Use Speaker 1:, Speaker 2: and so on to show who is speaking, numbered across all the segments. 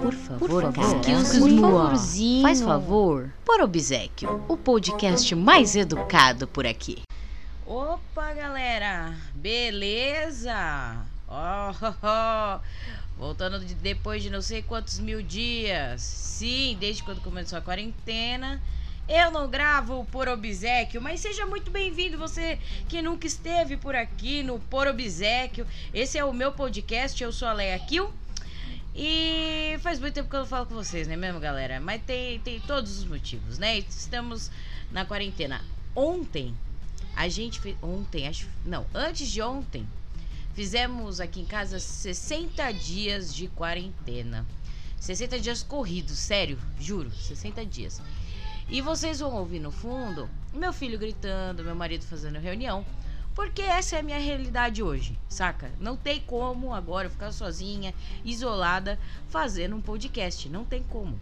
Speaker 1: Por favor, por favor, favorzinho. Faz favor, por obsequio. O podcast mais educado por aqui.
Speaker 2: Opa, galera! Beleza? Oh, oh, oh. Voltando de, depois de não sei quantos mil dias. Sim, desde quando começou a quarentena. Eu não gravo por obsequio, mas seja muito bem-vindo você que nunca esteve por aqui no Por Obsequio. Esse é o meu podcast, eu sou a Leia Kill. E faz muito tempo que eu não falo com vocês, né mesmo, galera? Mas tem, tem todos os motivos, né? Estamos na quarentena. Ontem, a gente fez. Ontem, acho. Não, antes de ontem, fizemos aqui em casa 60 dias de quarentena. 60 dias corridos, sério, juro, 60 dias. E vocês vão ouvir no fundo meu filho gritando, meu marido fazendo reunião. Porque essa é a minha realidade hoje, saca? Não tem como agora ficar sozinha, isolada, fazendo um podcast. Não tem como.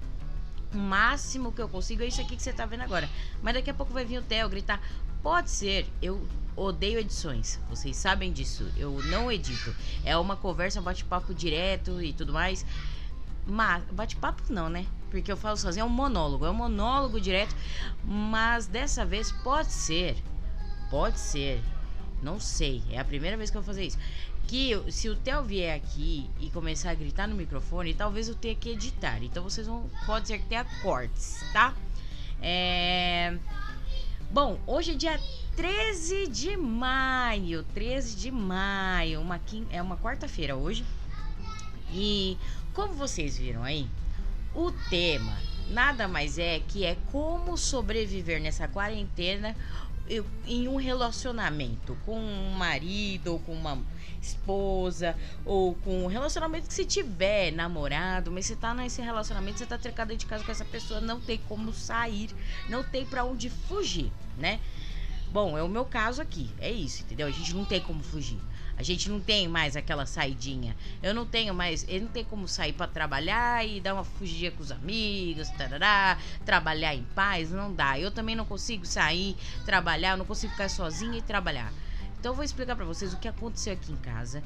Speaker 2: O máximo que eu consigo é isso aqui que você tá vendo agora. Mas daqui a pouco vai vir o Theo gritar: Pode ser, eu odeio edições. Vocês sabem disso. Eu não edito. É uma conversa, um bate-papo direto e tudo mais. Mas, bate-papo não, né? Porque eu falo sozinho, é um monólogo. É um monólogo direto. Mas dessa vez pode ser. Pode ser não sei. É a primeira vez que eu vou fazer isso. Que se o Theo vier aqui e começar a gritar no microfone, talvez eu tenha que editar. Então vocês vão. Pode ser que tenha cortes, tá? É. Bom, hoje é dia 13 de maio. 13 de maio. Uma quim... É uma quarta-feira hoje. E como vocês viram aí, o tema nada mais é que é como sobreviver nessa quarentena eu, em um relacionamento com um marido ou com uma esposa ou com um relacionamento que se tiver namorado, mas você tá nesse relacionamento, você tá trancado de casa com essa pessoa, não tem como sair, não tem para onde fugir, né? Bom, é o meu caso aqui, é isso, entendeu? A gente não tem como fugir. A gente não tem mais aquela saidinha. Eu não tenho mais. Eu não tenho como sair para trabalhar e dar uma fugidinha com os amigos, tarará, trabalhar em paz. Não dá. Eu também não consigo sair, trabalhar, eu não consigo ficar sozinha e trabalhar. Então eu vou explicar para vocês o que aconteceu aqui em casa.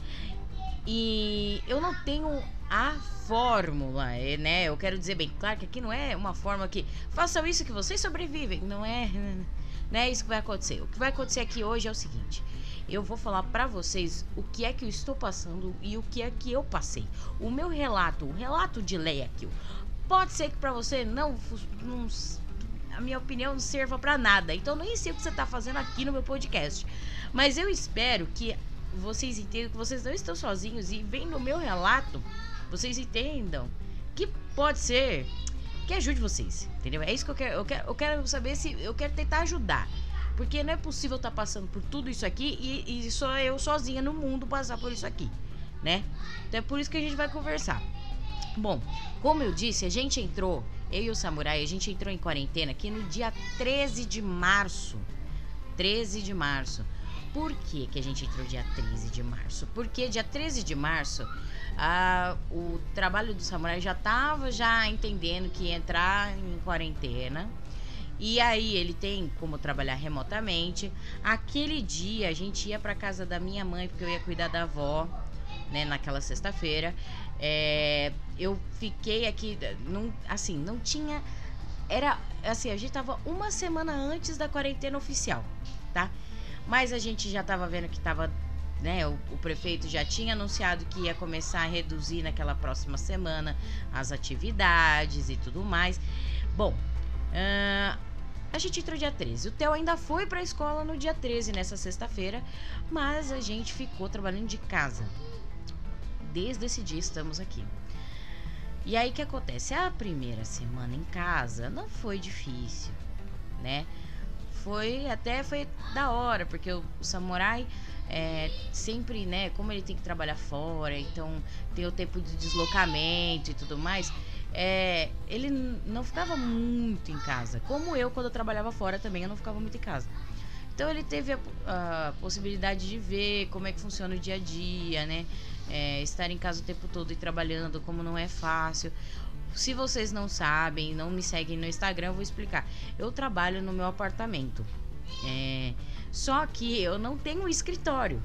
Speaker 2: E eu não tenho a fórmula, é, né? Eu quero dizer bem claro que aqui não é uma fórmula que façam isso que vocês sobrevivem. Não é, não é isso que vai acontecer. O que vai acontecer aqui hoje é o seguinte: eu vou falar para vocês o que é que eu estou passando e o que é que eu passei. O meu relato, o relato de Leia aqui, pode ser que para você não, não, a minha opinião não serva para nada. Então nem sei o que você tá fazendo aqui no meu podcast. Mas eu espero que vocês entendam que vocês não estão sozinhos e vendo o meu relato, vocês entendam que pode ser que ajude vocês, entendeu? É isso que eu quero, eu quero, eu quero saber se eu quero tentar ajudar. Porque não é possível estar tá passando por tudo isso aqui e, e só eu sozinha no mundo passar por isso aqui, né? Então é por isso que a gente vai conversar. Bom, como eu disse, a gente entrou, eu e o Samurai, a gente entrou em quarentena aqui no dia 13 de março. 13 de março. Por que, que a gente entrou dia 13 de março? Porque dia 13 de março a, o trabalho do Samurai já estava já entendendo que ia entrar em quarentena e aí ele tem como trabalhar remotamente. Aquele dia a gente ia para casa da minha mãe porque eu ia cuidar da avó, né, naquela sexta-feira. É, eu fiquei aqui, não, assim, não tinha era assim, a gente tava uma semana antes da quarentena oficial, tá? Mas a gente já tava vendo que tava, né, o, o prefeito já tinha anunciado que ia começar a reduzir naquela próxima semana as atividades e tudo mais. Bom, a gente entrou dia 13. O Theo ainda foi para a escola no dia 13, nessa sexta-feira, mas a gente ficou trabalhando de casa. Desde esse dia estamos aqui. E aí o que acontece? A primeira semana em casa não foi difícil, né? Foi até foi da hora, porque o, o samurai é, sempre, né, como ele tem que trabalhar fora, então tem o tempo de deslocamento e tudo mais é, ele não ficava muito em casa. Como eu, quando eu trabalhava fora também, eu não ficava muito em casa. Então ele teve a, a possibilidade de ver como é que funciona o dia a dia, né? É, estar em casa o tempo todo e trabalhando, como não é fácil. Se vocês não sabem, não me seguem no Instagram, eu vou explicar. Eu trabalho no meu apartamento. É, só que eu não tenho escritório.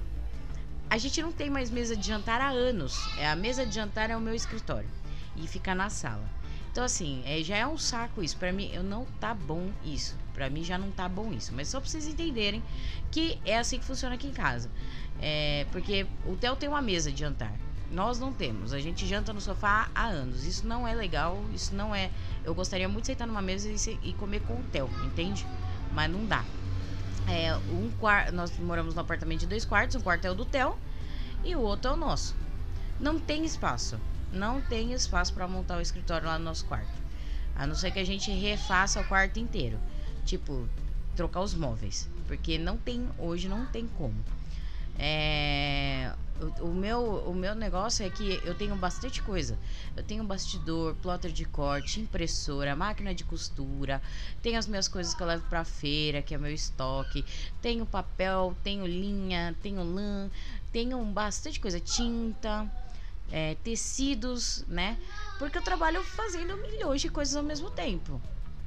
Speaker 2: A gente não tem mais mesa de jantar há anos. É, a mesa de jantar é o meu escritório. E ficar na sala. Então, assim, é, já é um saco isso. Para mim, eu não tá bom isso. Para mim já não tá bom isso. Mas só pra vocês entenderem que é assim que funciona aqui em casa. É, porque o Theo tem uma mesa de jantar. Nós não temos. A gente janta no sofá há anos. Isso não é legal. Isso não é. Eu gostaria muito de sentar numa mesa e, e comer com o Theo, entende? Mas não dá. É, um quarto. Nós moramos num apartamento de dois quartos. Um quarto é o do Theo e o outro é o nosso. Não tem espaço. Não tem espaço para montar o escritório lá no nosso quarto. A não ser que a gente refaça o quarto inteiro. Tipo, trocar os móveis. Porque não tem, hoje não tem como. É, o, o, meu, o meu negócio é que eu tenho bastante coisa. Eu tenho bastidor, plotter de corte, impressora, máquina de costura, tenho as minhas coisas que eu levo pra feira, que é meu estoque, tenho papel, tenho linha, tenho lã, tenho bastante coisa, tinta. É, tecidos, né? Porque eu trabalho fazendo milhões de coisas ao mesmo tempo.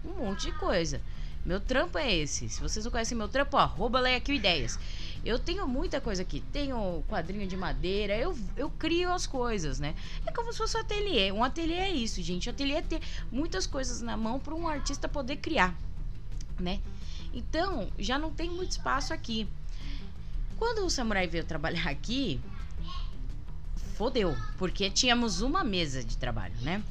Speaker 2: Um monte de coisa. Meu trampo é esse. Se vocês não conhecem meu trampo, arroba aqui Ideias. Eu tenho muita coisa aqui. Tenho quadrinho de madeira. Eu, eu crio as coisas, né? É como se fosse um ateliê. Um ateliê é isso, gente. Um ateliê é ter muitas coisas na mão para um artista poder criar, né? Então, já não tem muito espaço aqui. Quando o samurai veio trabalhar aqui, fodeu, porque tínhamos uma mesa de trabalho, né?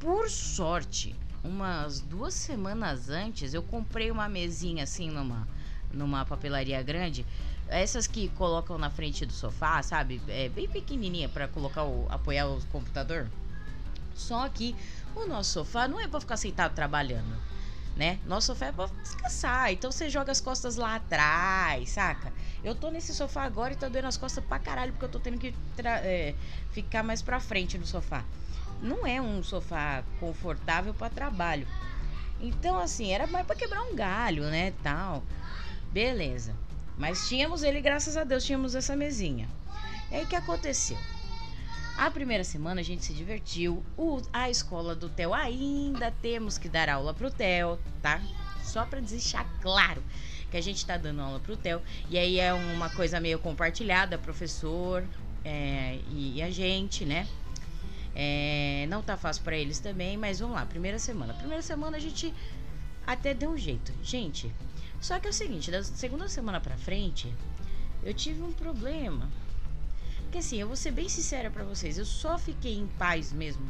Speaker 2: Por sorte, umas duas semanas antes, eu comprei uma mesinha assim numa, numa papelaria grande. Essas que colocam na frente do sofá, sabe? É bem pequenininha para colocar o apoiar o computador. Só que o nosso sofá não é para ficar sentado trabalhando, né? Nosso sofá é para descansar. Então você joga as costas lá atrás, saca? Eu tô nesse sofá agora e tá doendo as costas pra caralho porque eu tô tendo que é, ficar mais pra frente no sofá não é um sofá confortável para trabalho. Então, assim, era mais para quebrar um galho, né, tal. Beleza. Mas tínhamos ele, graças a Deus, tínhamos essa mesinha. E aí, o que aconteceu? A primeira semana a gente se divertiu. O, a escola do Theo ainda temos que dar aula pro Theo, tá? Só para deixar claro que a gente tá dando aula pro Theo. E aí é uma coisa meio compartilhada, professor é, e, e a gente, né? É, não tá fácil para eles também, mas vamos lá, primeira semana. Primeira semana a gente até deu um jeito. Gente, só que é o seguinte, da segunda semana pra frente, eu tive um problema. Que assim, eu vou ser bem sincera para vocês, eu só fiquei em paz mesmo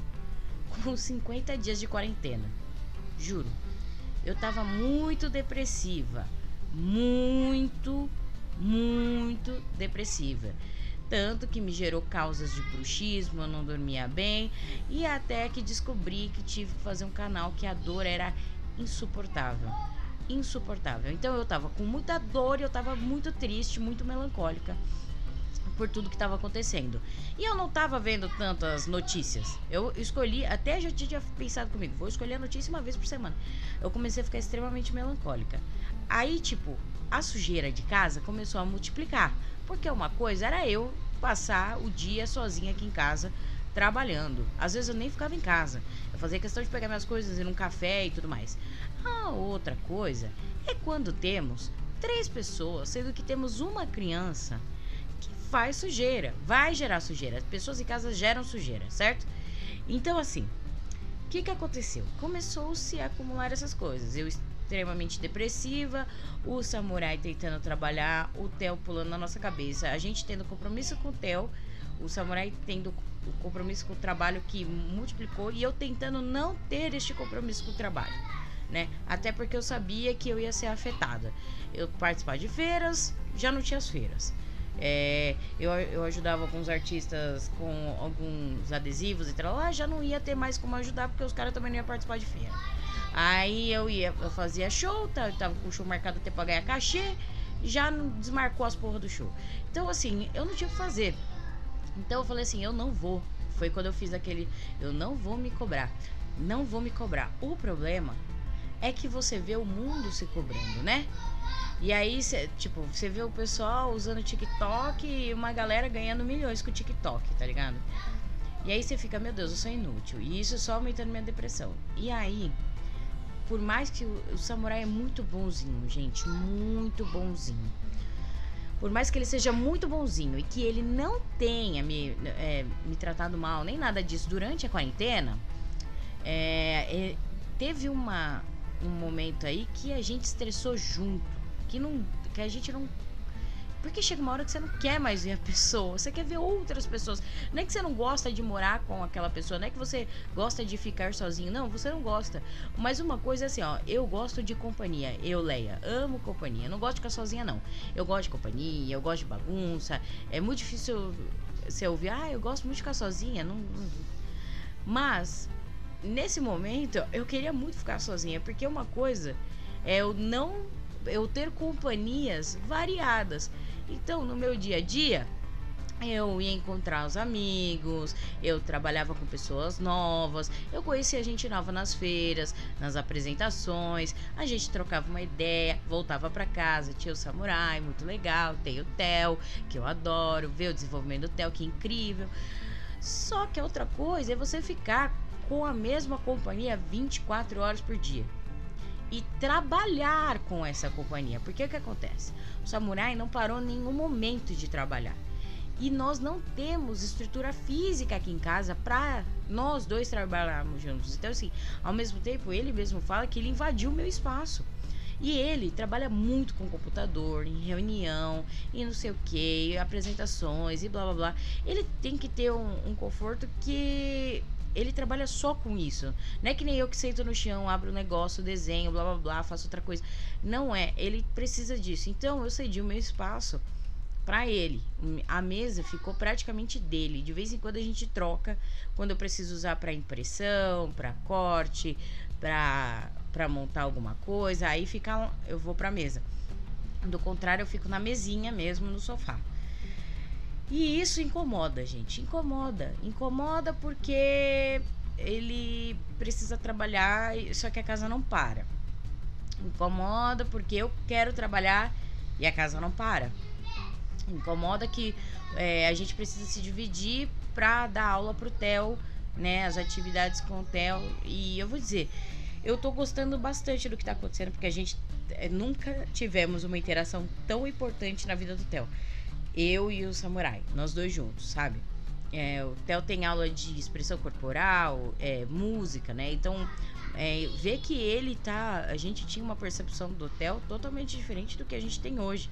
Speaker 2: com 50 dias de quarentena. Juro. Eu tava muito depressiva. Muito, muito depressiva tanto que me gerou causas de bruxismo, eu não dormia bem e até que descobri que tive que fazer um canal que a dor era insuportável. Insuportável. Então eu tava com muita dor, eu tava muito triste, muito melancólica por tudo que estava acontecendo. E eu não estava vendo tantas notícias. Eu escolhi, até já tinha pensado comigo, vou escolher a notícia uma vez por semana. Eu comecei a ficar extremamente melancólica. Aí, tipo, a sujeira de casa começou a multiplicar. Porque uma coisa era eu passar o dia sozinha aqui em casa trabalhando. Às vezes eu nem ficava em casa. Eu fazia questão de pegar minhas coisas, ir num café e tudo mais. A outra coisa é quando temos três pessoas, sendo que temos uma criança que faz sujeira, vai gerar sujeira. As pessoas em casa geram sujeira, certo? Então, assim, o que, que aconteceu? Começou-se a acumular essas coisas. Eu extremamente depressiva, o samurai tentando trabalhar, o Theo pulando na nossa cabeça, a gente tendo compromisso com o Theo, o samurai tendo o compromisso com o trabalho que multiplicou e eu tentando não ter este compromisso com o trabalho. Né? Até porque eu sabia que eu ia ser afetada. Eu participar de feiras, já não tinha as feiras. É, eu, eu ajudava alguns artistas com alguns adesivos e tal, lá já não ia ter mais como ajudar porque os caras também não iam participar de feira. Aí eu ia, eu fazia show, tá, tava com o show marcado até pra ganhar cachê, já não desmarcou as porras do show. Então, assim, eu não tinha o que fazer. Então eu falei assim, eu não vou. Foi quando eu fiz aquele, eu não vou me cobrar. Não vou me cobrar. O problema é que você vê o mundo se cobrando, né? E aí, cê, tipo, você vê o pessoal usando TikTok e uma galera ganhando milhões com o TikTok, tá ligado? E aí você fica, meu Deus, eu sou inútil. E isso só aumentando minha depressão. E aí, por mais que o, o samurai é muito bonzinho, gente, muito bonzinho. por mais que ele seja muito bonzinho e que ele não tenha me, é, me tratado mal, nem nada disso durante a quarentena, é, é, teve uma, um momento aí que a gente estressou junto, que, não, que a gente não porque chega uma hora que você não quer mais ver a pessoa, você quer ver outras pessoas. Não é que você não gosta de morar com aquela pessoa, não é que você gosta de ficar sozinho, não, você não gosta. Mas uma coisa é assim, ó, eu gosto de companhia, eu, Leia, amo companhia. Não gosto de ficar sozinha, não. Eu gosto de companhia, eu gosto de bagunça. É muito difícil você ouvir, ah, eu gosto muito de ficar sozinha. Não. Mas, nesse momento, eu queria muito ficar sozinha, porque uma coisa é eu não eu ter companhias variadas. Então, no meu dia a dia, eu ia encontrar os amigos, eu trabalhava com pessoas novas, eu conhecia gente nova nas feiras, nas apresentações, a gente trocava uma ideia, voltava para casa, tinha o samurai, muito legal, tem o Theo, que eu adoro, ver o desenvolvimento do Theo, que incrível. Só que a outra coisa é você ficar com a mesma companhia 24 horas por dia e trabalhar com essa companhia. Porque o que acontece? O samurai não parou em nenhum momento de trabalhar. E nós não temos estrutura física aqui em casa para nós dois trabalharmos juntos. Então, assim, ao mesmo tempo, ele mesmo fala que ele invadiu o meu espaço. E ele trabalha muito com computador, em reunião, e não sei o que, apresentações e blá blá blá. Ele tem que ter um, um conforto que ele trabalha só com isso. Não é que nem eu que sento no chão, abro um negócio, desenho, blá blá blá, faço outra coisa. Não é. Ele precisa disso. Então eu cedi o meu espaço para ele. A mesa ficou praticamente dele. De vez em quando a gente troca quando eu preciso usar para impressão, para corte, para para montar alguma coisa, aí fica eu vou para mesa. Do contrário, eu fico na mesinha mesmo no sofá. E isso incomoda, gente. Incomoda. Incomoda porque ele precisa trabalhar, só que a casa não para. Incomoda porque eu quero trabalhar e a casa não para. Incomoda que é, a gente precisa se dividir para dar aula pro Theo, né? As atividades com o Theo. E eu vou dizer, eu tô gostando bastante do que tá acontecendo, porque a gente é, nunca tivemos uma interação tão importante na vida do Theo eu e o samurai, nós dois juntos, sabe? É, o Theo tem aula de expressão corporal, é, música, né? Então, é, ver que ele tá. A gente tinha uma percepção do Theo totalmente diferente do que a gente tem hoje,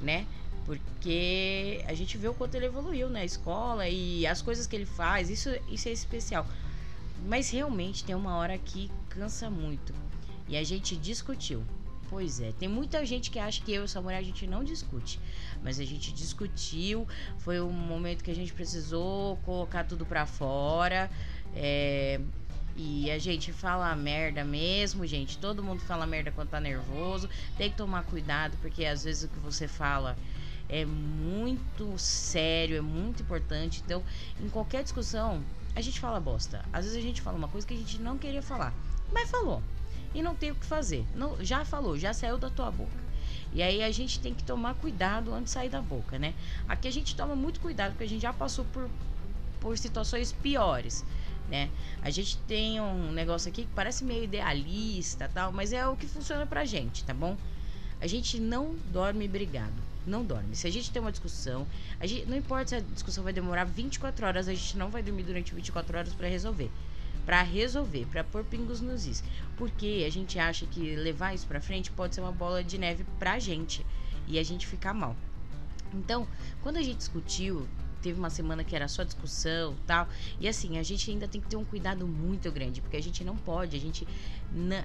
Speaker 2: né? Porque a gente vê o quanto ele evoluiu na escola e as coisas que ele faz, isso, isso é especial. Mas realmente tem uma hora que cansa muito. E a gente discutiu. Pois é, tem muita gente que acha que eu e o Samurai a gente não discute, mas a gente discutiu, foi um momento que a gente precisou colocar tudo pra fora, é, e a gente fala merda mesmo, gente. Todo mundo fala merda quando tá nervoso. Tem que tomar cuidado, porque às vezes o que você fala é muito sério, é muito importante. Então, em qualquer discussão, a gente fala bosta. Às vezes a gente fala uma coisa que a gente não queria falar, mas falou e não tem o que fazer. Não, já falou, já saiu da tua boca. E aí a gente tem que tomar cuidado antes de sair da boca, né? Aqui a gente toma muito cuidado porque a gente já passou por, por situações piores, né? A gente tem um negócio aqui que parece meio idealista, tal, mas é o que funciona pra gente, tá bom? A gente não dorme brigado. Não dorme. Se a gente tem uma discussão, a gente, não importa se a discussão vai demorar 24 horas, a gente não vai dormir durante 24 horas para resolver para resolver, para pôr pingos nos is. Porque a gente acha que levar isso para frente pode ser uma bola de neve pra gente e a gente ficar mal. Então, quando a gente discutiu, teve uma semana que era só discussão tal. E assim, a gente ainda tem que ter um cuidado muito grande, porque a gente não pode, a gente,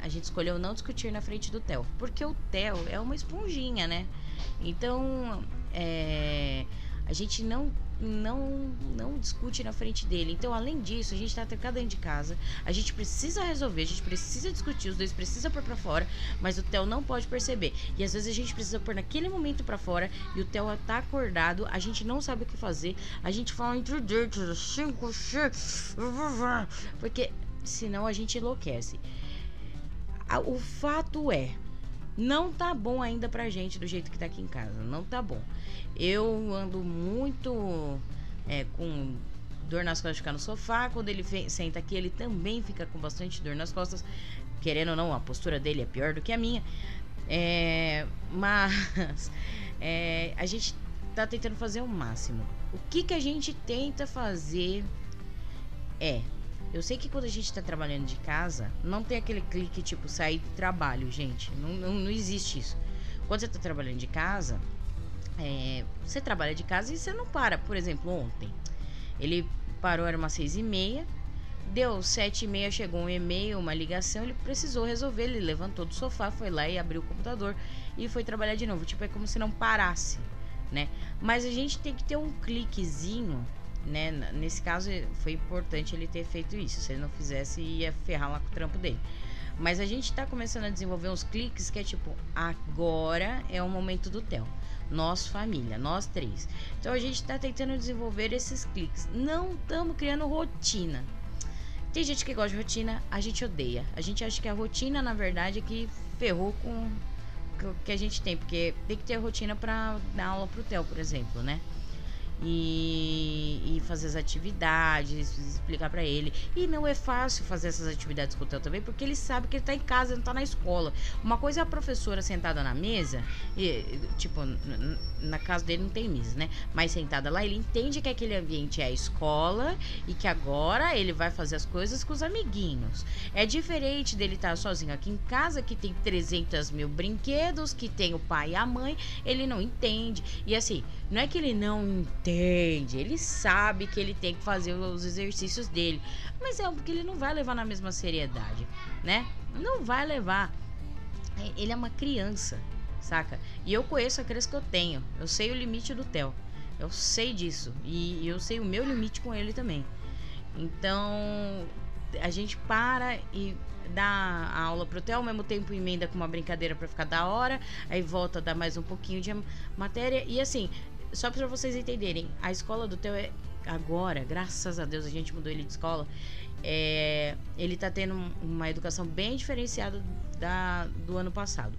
Speaker 2: a gente escolheu não discutir na frente do Theo. Porque o Theo é uma esponjinha, né? Então, é, a gente não não não discute na frente dele. Então, além disso, a gente tá trancado dentro de casa. A gente precisa resolver, a gente precisa discutir, os dois precisam pôr pra fora, mas o Theo não pode perceber. E às vezes a gente precisa pôr naquele momento para fora e o Theo tá acordado, a gente não sabe o que fazer. A gente fala entre dentes, cinco, porque senão a gente enlouquece. O fato é, não tá bom ainda pra gente do jeito que tá aqui em casa. Não tá bom. Eu ando muito é, com dor nas costas de ficar no sofá. Quando ele senta aqui, ele também fica com bastante dor nas costas. Querendo ou não, a postura dele é pior do que a minha. É, mas é, a gente tá tentando fazer o máximo. O que que a gente tenta fazer é eu sei que quando a gente tá trabalhando de casa, não tem aquele clique tipo sair do trabalho, gente. Não, não, não existe isso. Quando você tá trabalhando de casa, é, você trabalha de casa e você não para. Por exemplo, ontem, ele parou, era umas seis e meia. Deu sete e meia, chegou um e-mail, uma ligação, ele precisou resolver. Ele levantou do sofá, foi lá e abriu o computador e foi trabalhar de novo. Tipo, é como se não parasse, né? Mas a gente tem que ter um cliquezinho né? Nesse caso foi importante ele ter feito isso. Se ele não fizesse, ia ferrar lá com o trampo dele. Mas a gente está começando a desenvolver uns cliques que é tipo, agora é o momento do Theo. Nós, família, nós três. Então a gente está tentando desenvolver esses cliques. Não estamos criando rotina. Tem gente que gosta de rotina, a gente odeia. A gente acha que a rotina, na verdade, é que ferrou com o que a gente tem. Porque tem que ter rotina para dar aula pro Theo, por exemplo, né? E, e fazer as atividades, explicar para ele. E não é fácil fazer essas atividades com o Theo também, porque ele sabe que ele tá em casa, não tá na escola. Uma coisa é a professora sentada na mesa, e, tipo, na casa dele não tem mesa, né? Mas sentada lá, ele entende que aquele ambiente é a escola e que agora ele vai fazer as coisas com os amiguinhos. É diferente dele estar tá sozinho aqui em casa, que tem 300 mil brinquedos, que tem o pai e a mãe, ele não entende. E assim, não é que ele não entende, ele sabe que ele tem que fazer os exercícios dele, mas é porque ele não vai levar na mesma seriedade, né? Não vai levar. É, ele é uma criança, saca? E eu conheço a criança que eu tenho. Eu sei o limite do Theo. Eu sei disso. E eu sei o meu limite com ele também. Então, a gente para e dá a aula pro Theo, ao mesmo tempo emenda com uma brincadeira para ficar da hora, aí volta a dar mais um pouquinho de matéria. E assim, só para vocês entenderem, a escola do Theo é agora, graças a Deus, a gente mudou ele de escola. É, ele tá tendo uma educação bem diferenciada da, do ano passado.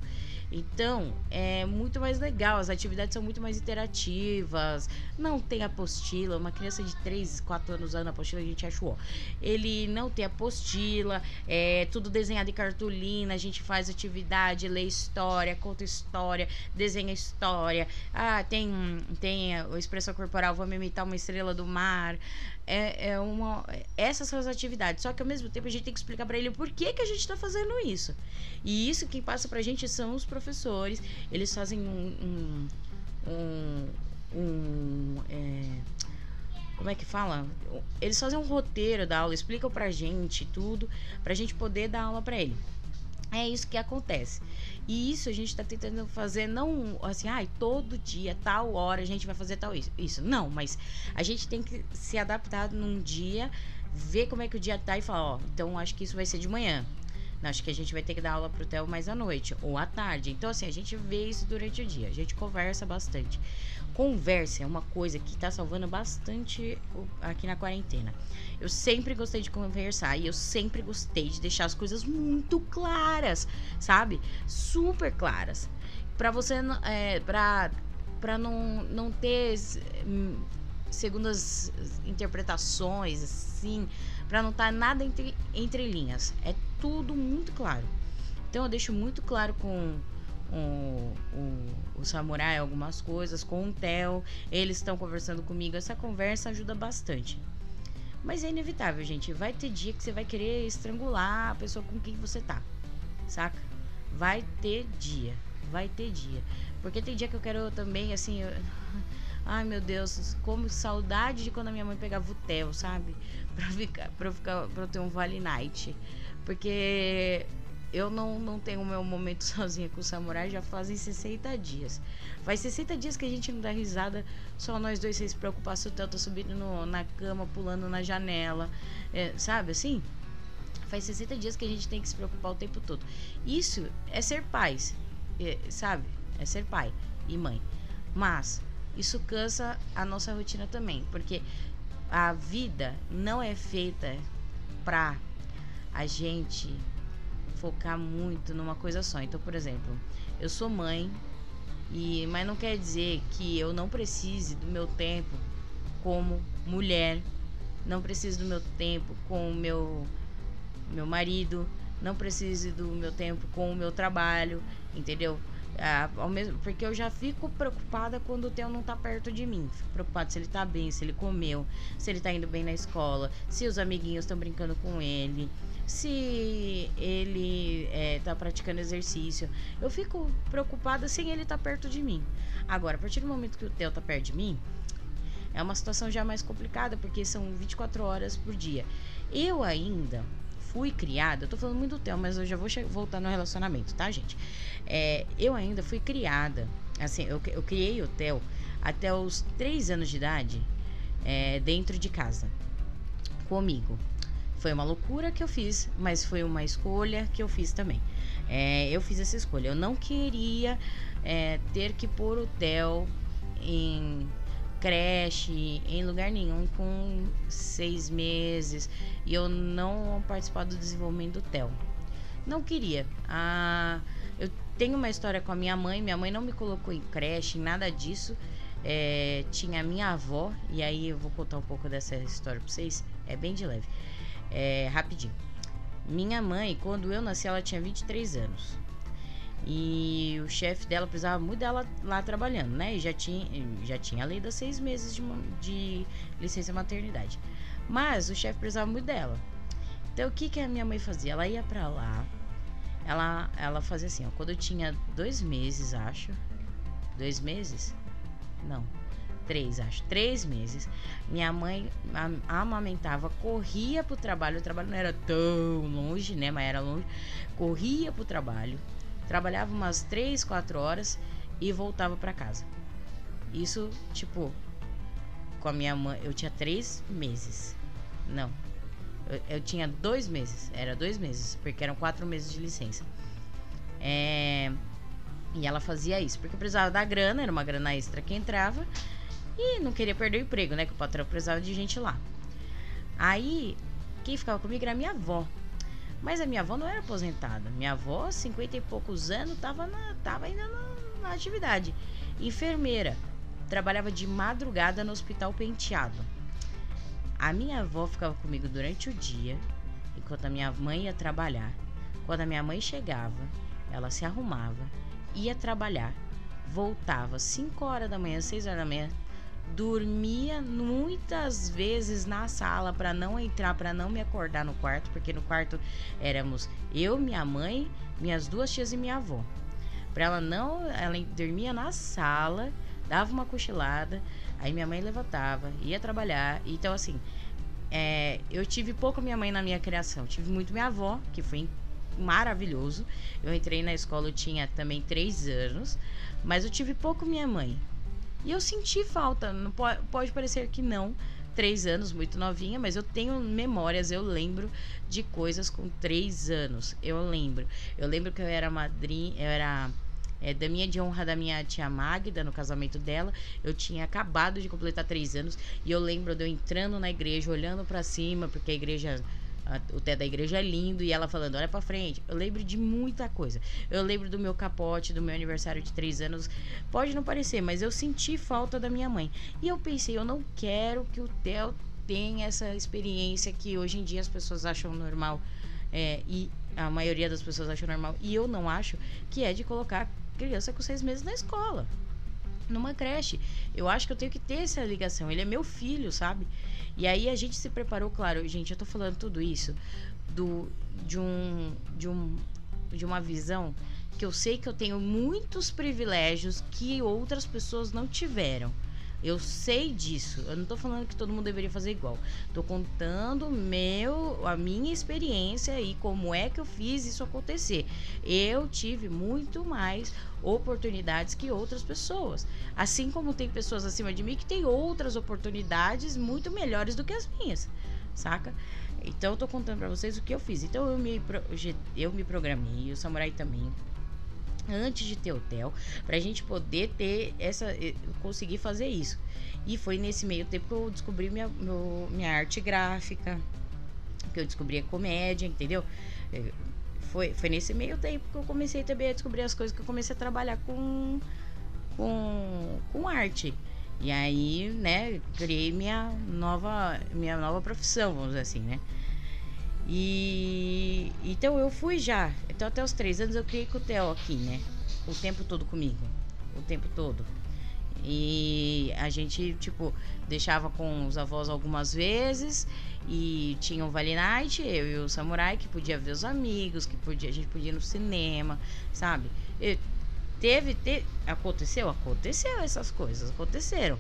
Speaker 2: Então, é muito mais legal, as atividades são muito mais interativas, não tem apostila, uma criança de 3, 4 anos usando apostila, a gente achou. Ele não tem apostila, é tudo desenhado em cartolina, a gente faz atividade, lê história, conta história, desenha história. Ah, tem, tem a expressão corporal, vamos imitar uma estrela do mar. É, é uma, essas são as atividades. Só que ao mesmo tempo a gente tem que explicar para ele por que, que a gente está fazendo isso. E isso quem passa pra gente são os professores. Eles fazem um. um, um, um é, como é que fala? Eles fazem um roteiro da aula, explicam pra gente tudo, pra gente poder dar aula pra ele. É isso que acontece. E isso a gente está tentando fazer, não assim, ai, ah, todo dia, tal hora a gente vai fazer tal isso. Isso, não, mas a gente tem que se adaptar num dia, ver como é que o dia tá e falar, ó, então acho que isso vai ser de manhã. Acho que a gente vai ter que dar aula pro Theo mais à noite ou à tarde. Então, assim, a gente vê isso durante o dia. A gente conversa bastante. Conversa é uma coisa que tá salvando bastante aqui na quarentena. Eu sempre gostei de conversar e eu sempre gostei de deixar as coisas muito claras, sabe? Super claras. Pra você. É, pra, pra não, não ter hum, segundas interpretações, assim para não estar tá nada entre, entre linhas. É tudo muito claro. Então eu deixo muito claro com o, o, o samurai algumas coisas, com o Theo, eles estão conversando comigo. Essa conversa ajuda bastante. Mas é inevitável, gente. Vai ter dia que você vai querer estrangular a pessoa com quem você tá. Saca? Vai ter dia. Vai ter dia. Porque tem dia que eu quero também, assim. Eu... Ai meu Deus, como saudade de quando a minha mãe pegava o Theo, sabe? Pra, ficar, pra, eu ficar, pra eu ter um Vale Night. Porque eu não, não tenho o meu momento sozinha com o samurai já fazem 60 dias. Faz 60 dias que a gente não dá risada, só nós dois sem se preocupar se o Theo tá subindo no, na cama, pulando na janela, é, sabe assim? Faz 60 dias que a gente tem que se preocupar o tempo todo. Isso é ser pais, é, sabe? É ser pai e mãe. Mas isso cansa a nossa rotina também, porque a vida não é feita pra a gente focar muito numa coisa só. Então, por exemplo, eu sou mãe e mas não quer dizer que eu não precise do meu tempo como mulher, não preciso do meu tempo com o meu meu marido, não preciso do meu tempo com o meu trabalho, entendeu? Ah, ao mesmo, porque eu já fico preocupada quando o Theo não tá perto de mim. Fico preocupada se ele tá bem, se ele comeu, se ele tá indo bem na escola, se os amiguinhos estão brincando com ele, se ele é, tá praticando exercício. Eu fico preocupada sem ele estar tá perto de mim. Agora, a partir do momento que o Theo tá perto de mim, é uma situação já mais complicada, porque são 24 horas por dia. Eu ainda fui criada, eu tô falando muito do Theo, mas eu já vou voltar no relacionamento, tá, gente? É, eu ainda fui criada, assim, eu, eu criei o Theo até os 3 anos de idade é, dentro de casa, comigo. Foi uma loucura que eu fiz, mas foi uma escolha que eu fiz também. É, eu fiz essa escolha. Eu não queria é, ter que pôr o Theo em creche, em lugar nenhum, com seis meses. E eu não participar do desenvolvimento do TEL. Não queria. Ah, eu tenho uma história com a minha mãe. Minha mãe não me colocou em creche, nada disso. É, tinha a minha avó, e aí eu vou contar um pouco dessa história pra vocês. É bem de leve. É, rapidinho. Minha mãe, quando eu nasci, ela tinha 23 anos. E o chefe dela precisava muito dela lá trabalhando, né? E já tinha, já tinha a lei das seis meses de, de licença maternidade. Mas o chefe precisava muito dela. Então o que, que a minha mãe fazia? Ela ia para lá, ela, ela fazia assim, ó, quando eu tinha dois meses, acho. Dois meses? Não. Três, acho. Três meses. Minha mãe amamentava, corria pro trabalho. O trabalho não era tão longe, né? Mas era longe. Corria pro trabalho trabalhava umas 3, 4 horas e voltava para casa. Isso, tipo, com a minha mãe, eu tinha 3 meses. Não, eu, eu, tinha dois meses, era dois meses, porque eram quatro meses de licença. É, e ela fazia isso, porque precisava da grana, era uma grana extra que entrava, e não queria perder o emprego, né? Que o patrão precisava de gente lá. Aí, quem ficava comigo era minha avó. Mas a minha avó não era aposentada. Minha avó, 50 e poucos anos, estava tava ainda na, na atividade. Enfermeira. Trabalhava de madrugada no hospital penteado. A minha avó ficava comigo durante o dia, enquanto a minha mãe ia trabalhar. Quando a minha mãe chegava, ela se arrumava, ia trabalhar, voltava 5 horas da manhã, 6 horas da manhã, dormia muitas vezes na sala para não entrar, para não me acordar no quarto, porque no quarto éramos eu, minha mãe, minhas duas tias e minha avó. Para ela não, ela dormia na sala, dava uma cochilada, aí minha mãe levantava, ia trabalhar. Então assim, é, eu tive pouco minha mãe na minha criação, tive muito minha avó, que foi maravilhoso. Eu entrei na escola, eu tinha também três anos, mas eu tive pouco minha mãe. E eu senti falta, não pode, pode parecer que não, três anos, muito novinha, mas eu tenho memórias, eu lembro de coisas com três anos. Eu lembro. Eu lembro que eu era madrinha, eu era é, da minha de honra da minha tia Magda, no casamento dela. Eu tinha acabado de completar três anos e eu lembro de eu entrando na igreja, olhando para cima, porque a igreja o teto da igreja é lindo e ela falando, olha para frente. Eu lembro de muita coisa. Eu lembro do meu capote, do meu aniversário de três anos. Pode não parecer, mas eu senti falta da minha mãe. E eu pensei, eu não quero que o Theo tenha essa experiência que hoje em dia as pessoas acham normal. É, e a maioria das pessoas acham normal. E eu não acho que é de colocar criança com seis meses na escola numa creche. Eu acho que eu tenho que ter essa ligação. Ele é meu filho, sabe? E aí a gente se preparou, claro, gente, eu tô falando tudo isso do de um de um de uma visão que eu sei que eu tenho muitos privilégios que outras pessoas não tiveram. Eu sei disso. Eu não tô falando que todo mundo deveria fazer igual. Tô contando meu, a minha experiência e como é que eu fiz isso acontecer. Eu tive muito mais oportunidades que outras pessoas. Assim como tem pessoas acima de mim que têm outras oportunidades muito melhores do que as minhas, saca? Então eu tô contando para vocês o que eu fiz. Então eu me eu me programei, o Samurai também antes de ter hotel, pra gente poder ter essa. Conseguir fazer isso. E foi nesse meio tempo que eu descobri minha, meu, minha arte gráfica, que eu descobri a comédia, entendeu? Eh, foi, foi nesse meio tempo que eu comecei também a descobrir as coisas, que eu comecei a trabalhar com, com, com arte. E aí, né, criei minha nova, minha nova profissão, vamos dizer assim, né? E então eu fui já. Então até os três anos eu criei com o Theo aqui, né? o tempo todo comigo. O tempo todo. E a gente, tipo, deixava com os avós algumas vezes e tinha o Vale Night, eu e o Samurai, que podia ver os amigos, que podia, a gente podia ir no cinema, sabe? E teve, teve. Aconteceu? Aconteceu essas coisas, aconteceram.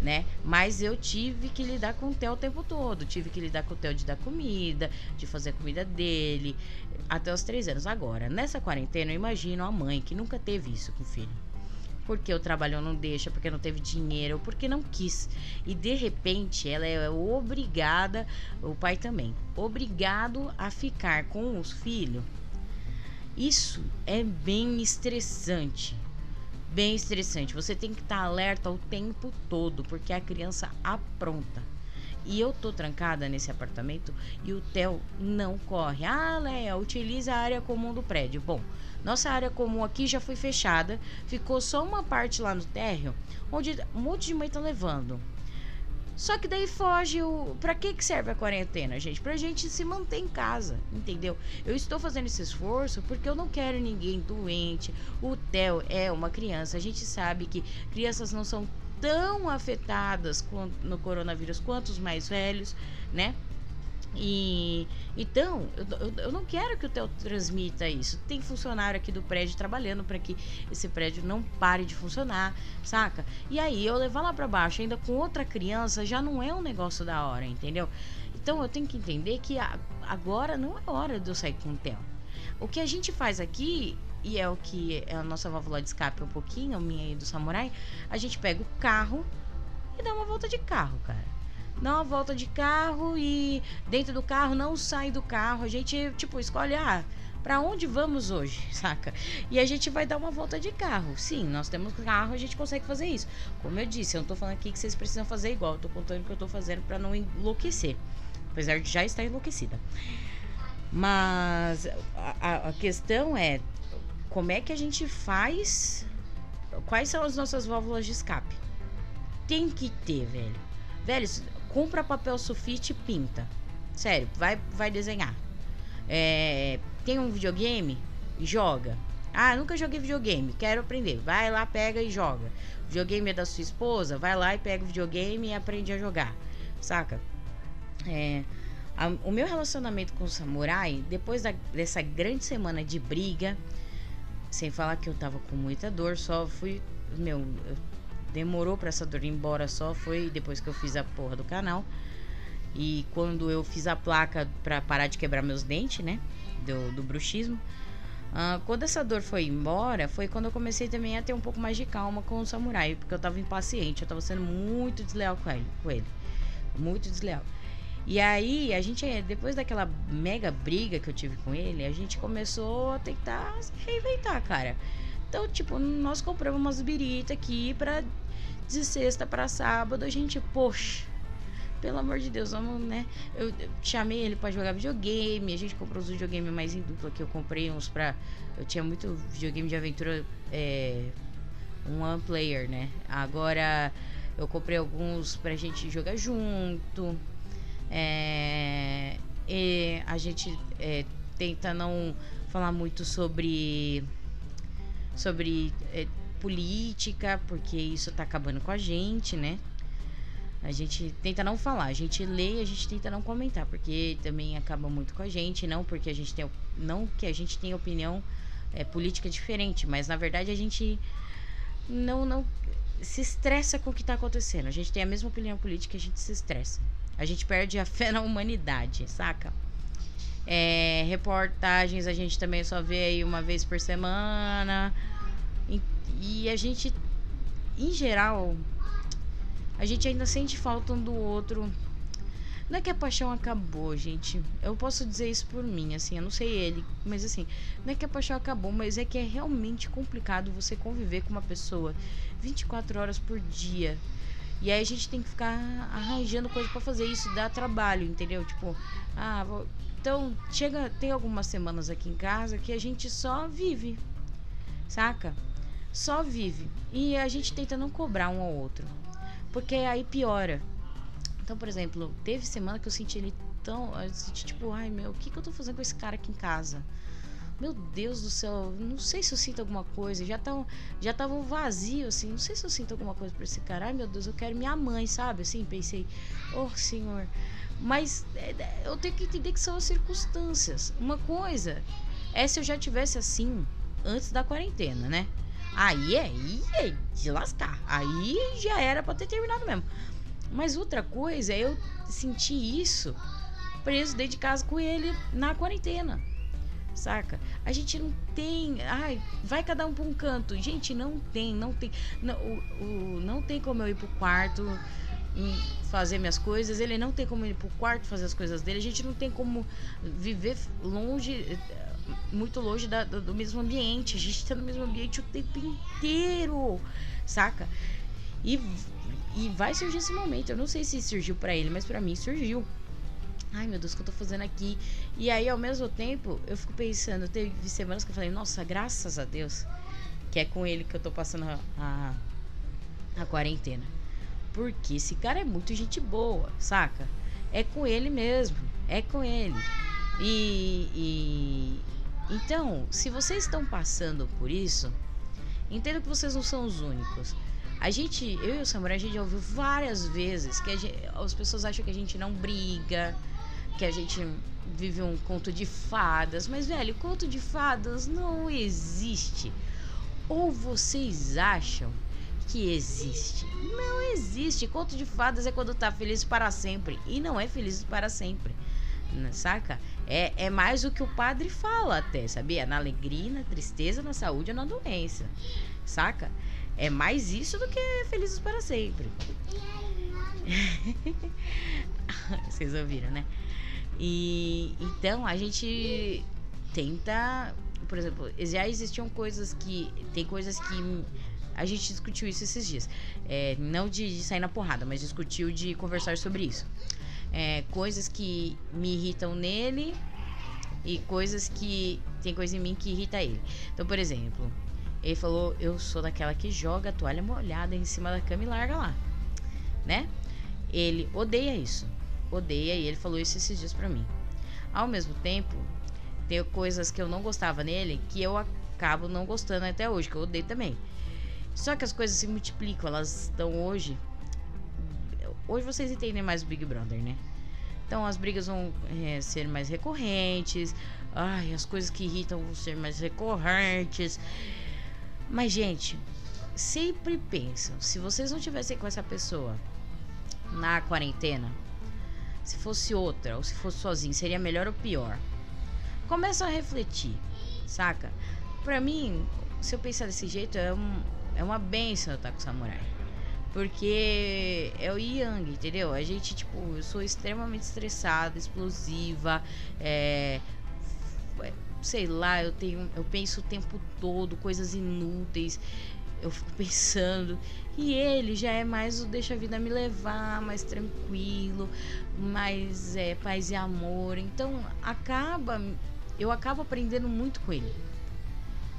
Speaker 2: Né? Mas eu tive que lidar com o Theo o tempo todo. Tive que lidar com o Theo de dar comida, de fazer a comida dele, até os três anos. Agora, nessa quarentena, eu imagino a mãe que nunca teve isso com o filho porque o trabalho não deixa, porque não teve dinheiro, porque não quis. E de repente ela é obrigada, o pai também, obrigado a ficar com os filhos. Isso é bem estressante. Bem estressante. Você tem que estar alerta o tempo todo, porque a criança apronta. E eu tô trancada nesse apartamento e o Theo não corre. Ah, Léa, utiliza a área comum do prédio. Bom, nossa área comum aqui já foi fechada, ficou só uma parte lá no térreo, onde um monte de mãe tá levando. Só que daí foge o. Pra que, que serve a quarentena, gente? Pra gente se manter em casa, entendeu? Eu estou fazendo esse esforço porque eu não quero ninguém doente. O Theo é uma criança. A gente sabe que crianças não são tão afetadas no coronavírus quanto os mais velhos, né? E então, eu, eu, não quero que o Theo transmita isso. Tem funcionário aqui do prédio trabalhando para que esse prédio não pare de funcionar, saca? E aí eu levar lá para baixo ainda com outra criança já não é um negócio da hora, entendeu? Então eu tenho que entender que agora não é hora de eu sair com o Theo. O que a gente faz aqui e é o que é a nossa válvula de escape um pouquinho, a minha e do samurai, a gente pega o carro e dá uma volta de carro, cara dá uma volta de carro e dentro do carro não sai do carro. A gente, tipo, escolhe, ah, para onde vamos hoje, saca? E a gente vai dar uma volta de carro. Sim, nós temos carro, a gente consegue fazer isso. Como eu disse, eu não tô falando aqui que vocês precisam fazer igual, eu tô contando o que eu tô fazendo para não enlouquecer. Apesar de já estar enlouquecida. Mas a, a questão é como é que a gente faz. Quais são as nossas válvulas de escape? Tem que ter, velho. Velho, compra papel sulfite e pinta. Sério, vai, vai desenhar. É, tem um videogame? Joga. Ah, nunca joguei videogame, quero aprender. Vai lá, pega e joga. O videogame é da sua esposa? Vai lá e pega o videogame e aprende a jogar. Saca? É, a, o meu relacionamento com o samurai, depois da, dessa grande semana de briga, sem falar que eu tava com muita dor, só fui. Meu, eu demorou para essa dor ir embora só foi depois que eu fiz a porra do canal. E quando eu fiz a placa para parar de quebrar meus dentes, né? Do, do bruxismo. Uh, quando essa dor foi embora, foi quando eu comecei também a ter um pouco mais de calma com o samurai, porque eu tava impaciente, eu tava sendo muito desleal com ele, com ele. Muito desleal. E aí, a gente, depois daquela mega briga que eu tive com ele, a gente começou a tentar se reinventar, cara. Então, tipo, nós compramos umas birita aqui pra de sexta para sábado, a gente, poxa, pelo amor de Deus, vamos, né? Eu, eu chamei ele para jogar videogame, a gente comprou os videogames mais em dupla que eu comprei uns pra. Eu tinha muito videogame de aventura, é, um one player, né? Agora eu comprei alguns pra gente jogar junto. É, e a gente é, tenta não falar muito sobre sobre é, política, porque isso tá acabando com a gente, né? A gente tenta não falar, a gente lê, a gente tenta não comentar, porque também acaba muito com a gente, não porque a gente tem não que a gente tem opinião é, política diferente, mas na verdade a gente não não se estressa com o que está acontecendo. A gente tem a mesma opinião política, a gente se estressa. A gente perde a fé na humanidade, saca? É, reportagens a gente também só vê aí uma vez por semana. E a gente, em geral, a gente ainda sente falta um do outro. Não é que a paixão acabou, gente. Eu posso dizer isso por mim, assim, eu não sei ele, mas assim, não é que a paixão acabou, mas é que é realmente complicado você conviver com uma pessoa 24 horas por dia. E aí a gente tem que ficar arranjando coisa para fazer isso, dá trabalho, entendeu? Tipo, ah, vou... então chega, tem algumas semanas aqui em casa que a gente só vive. Saca? Só vive. E a gente tenta não cobrar um ao outro. Porque aí piora. Então, por exemplo, teve semana que eu senti ele tão. Eu senti tipo, ai meu, o que, que eu tô fazendo com esse cara aqui em casa? meu Deus do céu, não sei se eu sinto alguma coisa. Já tava, já tava um vazio, assim. Não sei se eu sinto alguma coisa pra esse cara. Ai, meu Deus, eu quero minha mãe, sabe? Assim, pensei, oh, senhor. Mas é, é, eu tenho que entender que são as circunstâncias. Uma coisa é se eu já tivesse assim antes da quarentena, né? Aí aí é de lascar. Aí já era pra ter terminado mesmo. Mas outra coisa é eu sentir isso preso dentro de casa com ele na quarentena saca? A gente não tem, ai, vai cada um para um canto. Gente, não tem, não tem, não, o, o, não tem como eu ir pro quarto fazer minhas coisas, ele não tem como ir pro quarto fazer as coisas dele. A gente não tem como viver longe muito longe da, do mesmo ambiente. A gente tá no mesmo ambiente o tempo inteiro, saca? E, e vai surgir esse momento. Eu não sei se surgiu para ele, mas para mim surgiu ai meu Deus, o que eu tô fazendo aqui? E aí, ao mesmo tempo, eu fico pensando, teve semanas que eu falei, nossa, graças a Deus, que é com ele que eu tô passando a, a, a quarentena. Porque esse cara é muito gente boa, saca? É com ele mesmo, é com ele. E, e então, se vocês estão passando por isso, entendo que vocês não são os únicos. A gente, eu e o Samurai, a gente já ouviu várias vezes que gente, as pessoas acham que a gente não briga, que a gente vive um conto de fadas, mas velho, conto de fadas não existe. Ou vocês acham que existe? Não existe. Conto de fadas é quando tá feliz para sempre e não é feliz para sempre. Né, saca? É, é mais o que o padre fala até, sabia? Na alegria, na tristeza, na saúde ou na doença. Saca? É mais isso do que felizes para sempre. Vocês ouviram, né? E então a gente tenta, por exemplo, já existiam coisas que tem coisas que a gente discutiu isso esses dias, é, não de, de, sair na porrada, mas discutiu de conversar sobre isso. É, coisas que me irritam nele e coisas que tem coisa em mim que irrita ele. Então, por exemplo, ele falou: Eu sou daquela que joga a toalha molhada em cima da cama e larga lá, né? Ele odeia isso odeia e ele falou isso esses dias para mim. Ao mesmo tempo, tem coisas que eu não gostava nele que eu acabo não gostando até hoje, que eu odeio também. Só que as coisas se multiplicam, elas estão hoje. Hoje vocês entendem mais o Big Brother, né? Então as brigas vão é, ser mais recorrentes, ai, as coisas que irritam vão ser mais recorrentes. Mas, gente, sempre pensam, se vocês não tivessem com essa pessoa na quarentena, se fosse outra, ou se fosse sozinho, seria melhor ou pior? Começa a refletir, saca? Pra mim, se eu pensar desse jeito, é, um, é uma benção eu estar com o samurai. Porque é o Yang, entendeu? A gente, tipo, eu sou extremamente estressada, explosiva, é, sei lá, eu tenho, eu penso o tempo todo coisas inúteis eu fico pensando. E ele já é mais o deixa a vida me levar, mais tranquilo, mais é, paz e amor. Então acaba, eu acabo aprendendo muito com ele.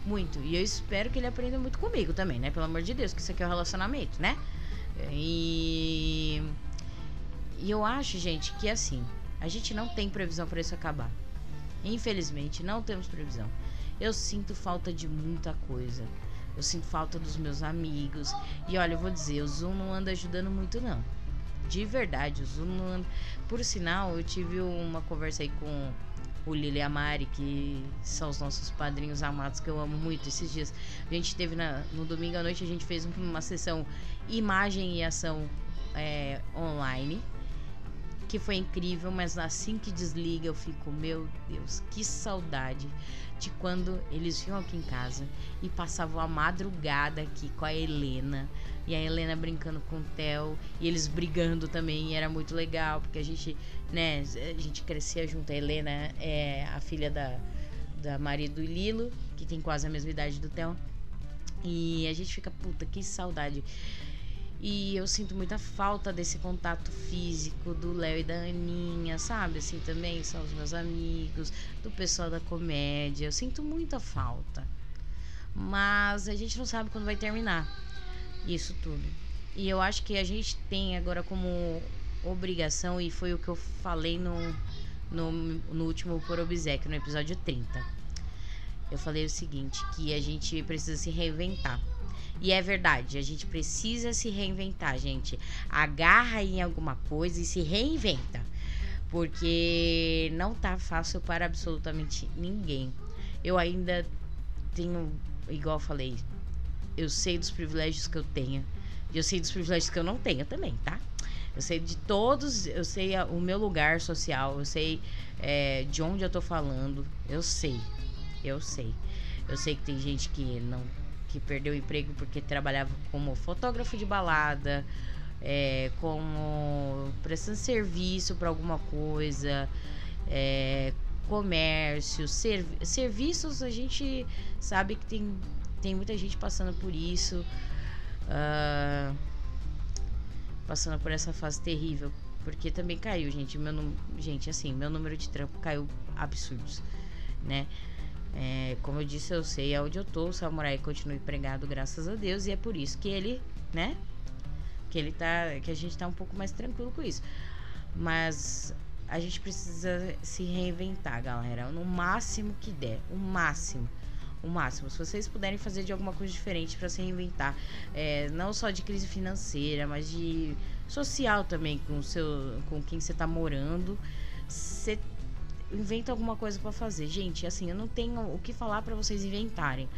Speaker 2: Muito. E eu espero que ele aprenda muito comigo também, né? Pelo amor de Deus, que isso aqui é um relacionamento, né? E, e eu acho, gente, que assim, a gente não tem previsão para isso acabar. Infelizmente, não temos previsão. Eu sinto falta de muita coisa. Eu sinto falta dos meus amigos. E olha, eu vou dizer, o Zoom não anda ajudando muito, não. De verdade, o Zoom não anda. Por sinal, eu tive uma conversa aí com o Lili e a Mari, que são os nossos padrinhos amados que eu amo muito esses dias. A gente teve na, no domingo à noite, a gente fez uma sessão imagem e ação é, online que foi incrível, mas assim que desliga eu fico, meu Deus, que saudade de quando eles vinham aqui em casa e passavam a madrugada aqui com a Helena e a Helena brincando com o Theo e eles brigando também, era muito legal, porque a gente, né, a gente crescia junto. A Helena é a filha da, da Maria do Lilo, que tem quase a mesma idade do Theo. E a gente fica, puta, que saudade. E eu sinto muita falta desse contato físico do Léo e da Aninha, sabe? Assim também são os meus amigos, do pessoal da comédia. Eu sinto muita falta. Mas a gente não sabe quando vai terminar isso tudo. E eu acho que a gente tem agora como obrigação, e foi o que eu falei no, no, no último Por Obsequio, no episódio 30. eu falei o seguinte, que a gente precisa se reinventar. E é verdade, a gente precisa se reinventar, gente. Agarra em alguma coisa e se reinventa. Porque não tá fácil para absolutamente ninguém. Eu ainda tenho, igual eu falei, eu sei dos privilégios que eu tenho. E eu sei dos privilégios que eu não tenho também, tá? Eu sei de todos, eu sei o meu lugar social, eu sei é, de onde eu tô falando, eu sei, eu sei. Eu sei que tem gente que não que perdeu o emprego porque trabalhava como fotógrafo de balada, é, como prestando serviço para alguma coisa, é, comércio, serv serviços, a gente sabe que tem, tem muita gente passando por isso, uh, passando por essa fase terrível, porque também caiu, gente, meu gente, assim, meu número de trampo caiu absurdos, né? É, como eu disse, eu sei aonde eu tô, o samurai continua empregado, graças a Deus, e é por isso que ele, né? Que ele tá. Que a gente tá um pouco mais tranquilo com isso. Mas a gente precisa se reinventar, galera. No máximo que der. O máximo. O máximo. Se vocês puderem fazer de alguma coisa diferente para se reinventar. É, não só de crise financeira, mas de social também, com, seu, com quem você tá morando. Você inventa alguma coisa para fazer. Gente, assim, eu não tenho o que falar para vocês inventarem.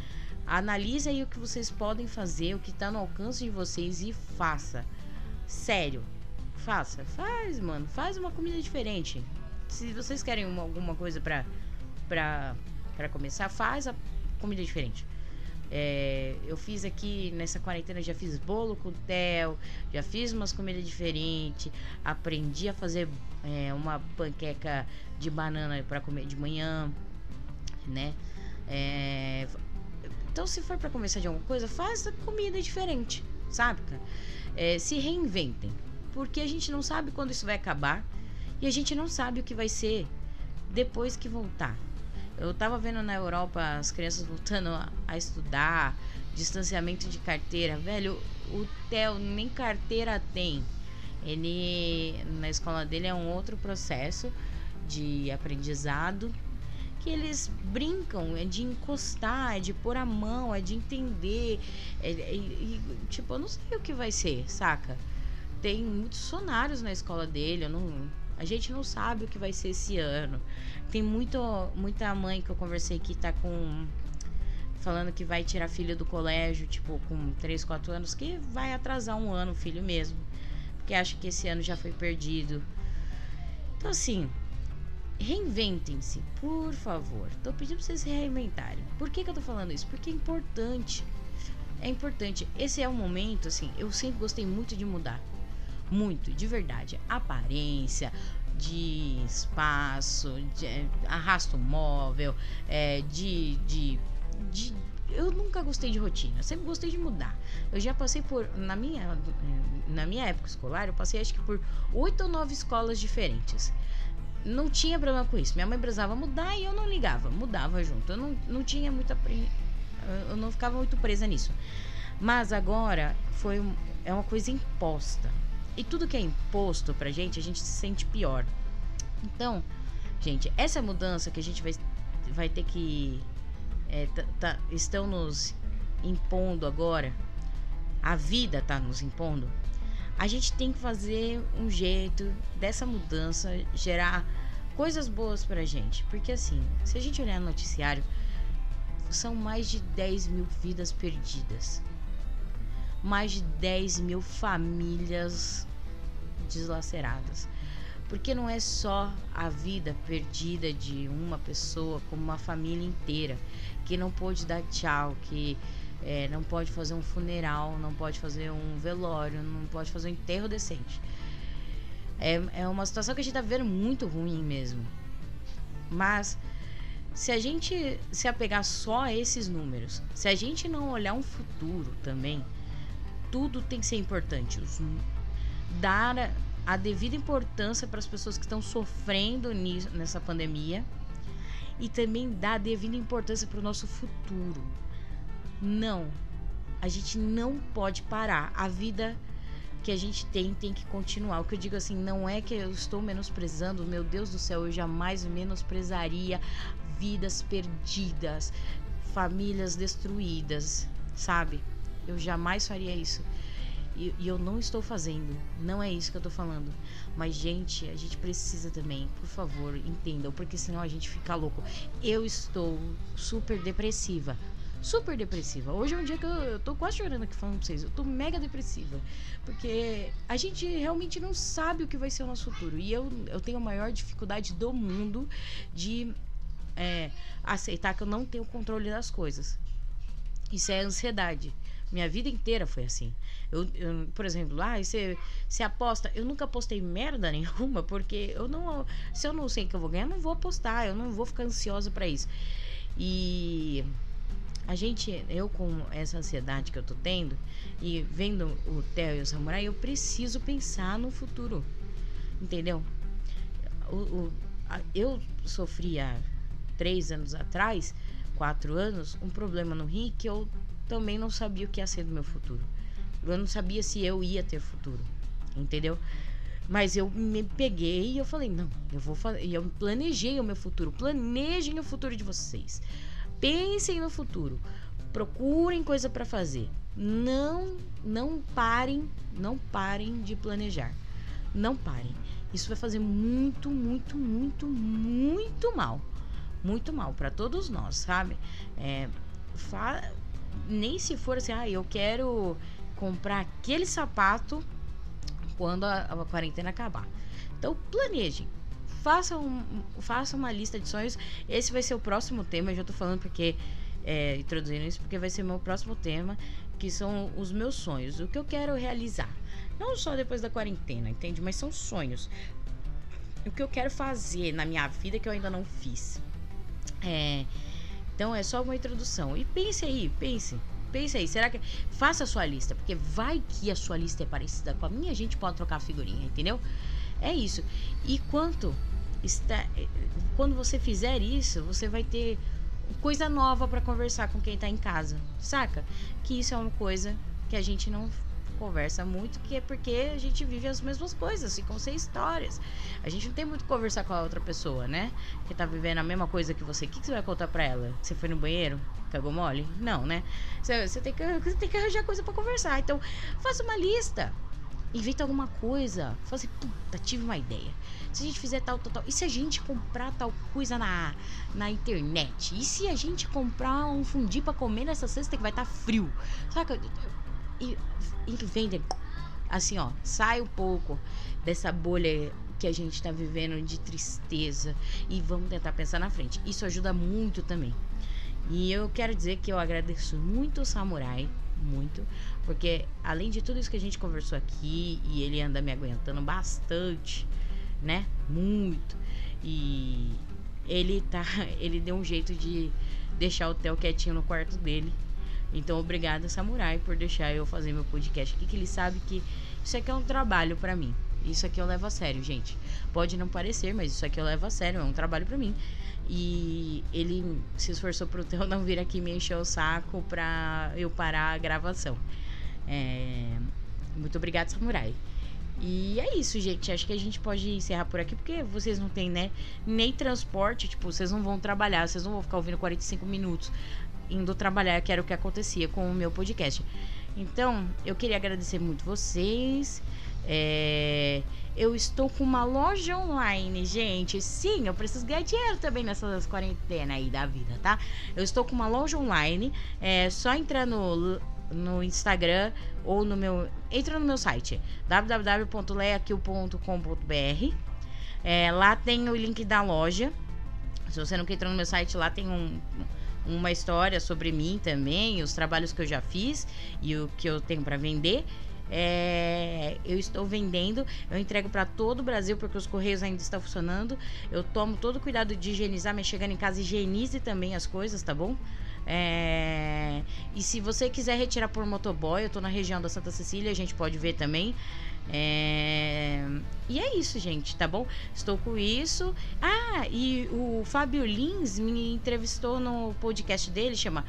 Speaker 2: Analise aí o que vocês podem fazer, o que tá no alcance de vocês e faça. Sério. Faça. Faz, mano. Faz uma comida diferente. Se vocês querem uma, alguma coisa pra, pra, pra começar, faz a comida diferente. É, eu fiz aqui nessa quarentena, já fiz bolo com tel, já fiz umas comidas diferentes, aprendi a fazer é, uma panqueca de banana para comer de manhã, né? É, então, se for para começar de alguma coisa, faça comida diferente, sabe? É, se reinventem, porque a gente não sabe quando isso vai acabar e a gente não sabe o que vai ser depois que voltar. Eu tava vendo na Europa as crianças voltando a, a estudar, distanciamento de carteira. Velho, o Theo nem carteira tem. Ele, na escola dele, é um outro processo de aprendizado que eles brincam, é de encostar, é de pôr a mão, é de entender. É, é, é, tipo, eu não sei o que vai ser, saca? Tem muitos sonários na escola dele, eu não, a gente não sabe o que vai ser esse ano. Tem muito, muita mãe que eu conversei que tá com. Falando que vai tirar filho do colégio, tipo, com 3, 4 anos, que vai atrasar um ano o filho mesmo. Porque acha que esse ano já foi perdido. Então, assim, reinventem-se, por favor. Tô pedindo pra vocês se reinventarem. Por que, que eu tô falando isso? Porque é importante. É importante. Esse é o momento, assim, eu sempre gostei muito de mudar muito, de verdade. Aparência, de espaço, de é, arrasto móvel, é, de, de, de. Eu nunca gostei de rotina, sempre gostei de mudar. Eu já passei por. Na minha, na minha época escolar, eu passei acho que por oito ou nove escolas diferentes. Não tinha problema com isso. Minha mãe precisava mudar e eu não ligava, mudava junto. Eu não, não tinha muita. Eu não ficava muito presa nisso. Mas agora foi é uma coisa imposta. E tudo que é imposto pra gente, a gente se sente pior. Então, gente, essa mudança que a gente vai, vai ter que. É, tá, tá, estão nos impondo agora, a vida tá nos impondo. A gente tem que fazer um jeito dessa mudança gerar coisas boas pra gente. Porque assim, se a gente olhar no noticiário, são mais de 10 mil vidas perdidas mais de 10 mil famílias deslaceradas. Porque não é só a vida perdida de uma pessoa, como uma família inteira, que não pôde dar tchau, que é, não pode fazer um funeral, não pode fazer um velório, não pode fazer um enterro decente. É, é uma situação que a gente tá vendo muito ruim mesmo. Mas se a gente se apegar só a esses números, se a gente não olhar um futuro também, tudo tem que ser importante. Os, dar a devida importância para as pessoas que estão sofrendo nisso, nessa pandemia e também dar a devida importância para o nosso futuro. Não, a gente não pode parar. A vida que a gente tem tem que continuar. O que eu digo assim, não é que eu estou menosprezando, meu Deus do céu, eu jamais menosprezaria vidas perdidas, famílias destruídas, sabe? Eu jamais faria isso. E, e, eu não estou fazendo. Não é isso que eu estou falando. Mas, gente, a gente precisa também, por favor, entendam, porque senão a gente fica louco. Eu estou super depressiva super depressiva. Hoje é um dia que eu, eu tô quase chorando aqui falando pra vocês. Eu tô mega depressiva. Porque a gente realmente não sabe o que vai ser o nosso futuro. E eu, eu tenho a maior dificuldade do mundo de é, aceitar que eu não tenho controle das coisas. Isso é ansiedade. Minha vida inteira foi assim. Eu, eu por exemplo, ah, você, você aposta. Eu nunca apostei merda nenhuma, porque eu não. Se eu não sei que eu vou ganhar, eu não vou apostar. Eu não vou ficar ansiosa para isso. E a gente, eu com essa ansiedade que eu tô tendo e vendo o Theo e o Samurai, eu preciso pensar no futuro. Entendeu? O, o, a, eu sofria três anos atrás, quatro anos, um problema no rim que eu também não sabia o que ia ser do meu futuro. Eu não sabia se eu ia ter futuro. Entendeu? Mas eu me peguei e eu falei, não, eu vou fazer. E eu planejei o meu futuro. Planejem o futuro de vocês. Pensem no futuro. Procurem coisa para fazer. Não, não parem, não parem de planejar. Não parem. Isso vai fazer muito, muito, muito, muito mal. Muito mal para todos nós, sabe? É, fa... Nem se for assim, ah, eu quero comprar aquele sapato quando a, a quarentena acabar. Então planejem, faça, um, faça uma lista de sonhos. Esse vai ser o próximo tema, eu já tô falando porque. É, introduzindo isso, porque vai ser meu próximo tema, que são os meus sonhos. O que eu quero realizar. Não só depois da quarentena, entende? Mas são sonhos. O que eu quero fazer na minha vida que eu ainda não fiz. É, então é só uma introdução. E pense aí, pense. Pense aí, será que. Faça a sua lista, porque vai que a sua lista é parecida com a minha, a gente pode trocar figurinha, entendeu? É isso. E quanto está, quando você fizer isso, você vai ter coisa nova para conversar com quem está em casa, saca? Que isso é uma coisa que a gente não conversa muito, que é porque a gente vive as mesmas coisas, ficam sem histórias. A gente não tem muito que conversar com a outra pessoa, né? Que tá vivendo a mesma coisa que você. O que, que você vai contar pra ela? Você foi no banheiro? Cagou mole? Não, né? Você, você, tem, que, você tem que arranjar coisa para conversar. Então, faça uma lista inventa alguma coisa. Fala assim, puta, tive uma ideia. Se a gente fizer tal, tal, tal. E se a gente comprar tal coisa na, na internet? E se a gente comprar um fundi para comer nessa sexta que vai estar tá frio? Saca? E, e vendem. Assim, ó, sai um pouco dessa bolha que a gente tá vivendo de tristeza e vamos tentar pensar na frente. Isso ajuda muito também. E eu quero dizer que eu agradeço muito o Samurai muito, porque além de tudo isso que a gente conversou aqui, e ele anda me aguentando bastante, né? Muito. E ele tá, ele deu um jeito de deixar o Theo quietinho no quarto dele. Então, obrigada, Samurai, por deixar eu fazer meu podcast aqui, que ele sabe que isso aqui é um trabalho para mim. Isso aqui eu levo a sério, gente. Pode não parecer, mas isso aqui eu levo a sério, é um trabalho para mim. E ele se esforçou pro Theo não vir aqui me encher o saco pra eu parar a gravação. É... Muito obrigado, Samurai. E é isso, gente. Acho que a gente pode encerrar por aqui, porque vocês não têm, né, nem transporte, tipo, vocês não vão trabalhar, vocês não vão ficar ouvindo 45 minutos indo trabalhar, que era o que acontecia com o meu podcast. Então, eu queria agradecer muito vocês. É, eu estou com uma loja online, gente. Sim, eu preciso ganhar dinheiro também nessas quarentena aí da vida, tá? Eu estou com uma loja online. É só entrar no, no Instagram ou no meu. Entra no meu site www.leakill.com.br. É, lá tem o link da loja. Se você nunca entrou no meu site, lá tem um, uma história sobre mim também, os trabalhos que eu já fiz e o que eu tenho para vender. É, eu estou vendendo, eu entrego para todo o Brasil porque os correios ainda estão funcionando. Eu tomo todo o cuidado de higienizar, mas chegando em casa higienize também as coisas, tá bom? É, e se você quiser retirar por motoboy, eu estou na região da Santa Cecília, a gente pode ver também. É... E é isso, gente, tá bom? Estou com isso. Ah, e o Fábio Lins me entrevistou no podcast dele, chama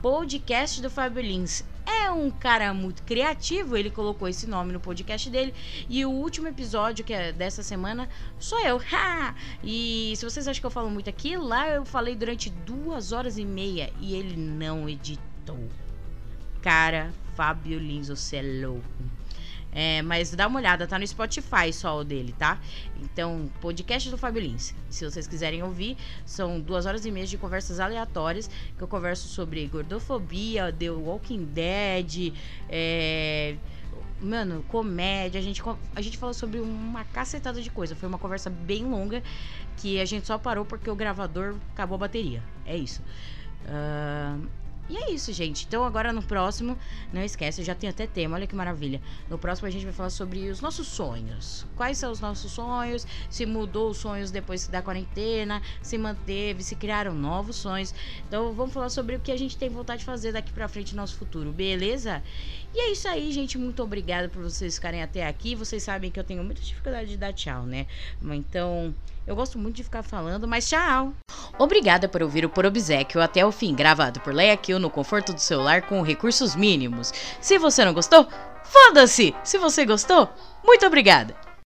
Speaker 2: Podcast do Fábio Lins. é um cara muito criativo, ele colocou esse nome no podcast dele. E o último episódio, que é dessa semana, sou eu. e se vocês acham que eu falo muito aqui, lá eu falei durante duas horas e meia e ele não editou. Cara, Fábio Lins, você é louco. É, mas dá uma olhada, tá no Spotify só o dele, tá? Então, podcast do Fábio Lins. Se vocês quiserem ouvir, são duas horas e meia de conversas aleatórias que eu converso sobre gordofobia, The Walking Dead, é, mano, comédia. A gente, a gente falou sobre uma cacetada de coisa. Foi uma conversa bem longa que a gente só parou porque o gravador acabou a bateria. É isso. Uh, e é isso, gente. Então agora no próximo, não esquece, eu já tenho até tema, olha que maravilha. No próximo a gente vai falar sobre os nossos sonhos. Quais são os nossos sonhos? Se mudou os sonhos depois da quarentena, se manteve, se criaram novos sonhos. Então vamos falar sobre o que a gente tem vontade de fazer daqui para frente no nosso futuro, beleza? E é isso aí, gente. Muito obrigada por vocês ficarem até aqui. Vocês sabem que eu tenho muita dificuldade de dar tchau, né? Então, eu gosto muito de ficar falando, mas tchau! Obrigada por ouvir o Por Obsequio até o fim, gravado por Leia Kill no conforto do celular com recursos mínimos. Se você não gostou, foda-se! Se você gostou, muito obrigada!